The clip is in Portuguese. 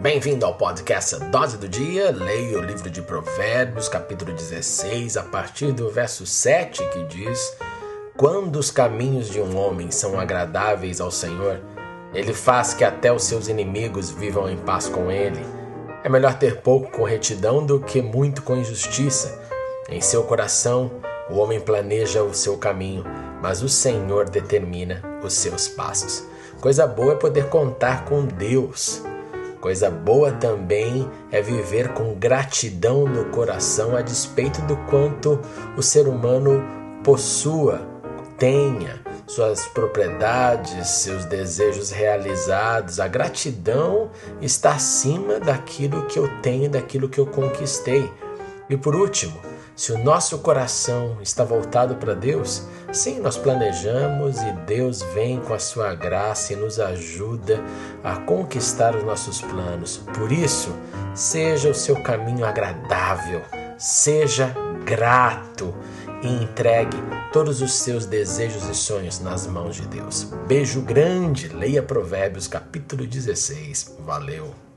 Bem-vindo ao podcast Dose do Dia. Leia o livro de Provérbios, capítulo 16, a partir do verso 7, que diz: Quando os caminhos de um homem são agradáveis ao Senhor, ele faz que até os seus inimigos vivam em paz com ele. É melhor ter pouco com retidão do que muito com injustiça. Em seu coração, o homem planeja o seu caminho, mas o Senhor determina os seus passos. Coisa boa é poder contar com Deus. Coisa boa também é viver com gratidão no coração a despeito do quanto o ser humano possua, tenha suas propriedades, seus desejos realizados. A gratidão está acima daquilo que eu tenho, daquilo que eu conquistei. E por último, se o nosso coração está voltado para Deus, sim, nós planejamos e Deus vem com a sua graça e nos ajuda a conquistar os nossos planos. Por isso, seja o seu caminho agradável, seja grato e entregue todos os seus desejos e sonhos nas mãos de Deus. Beijo grande, leia Provérbios capítulo 16. Valeu!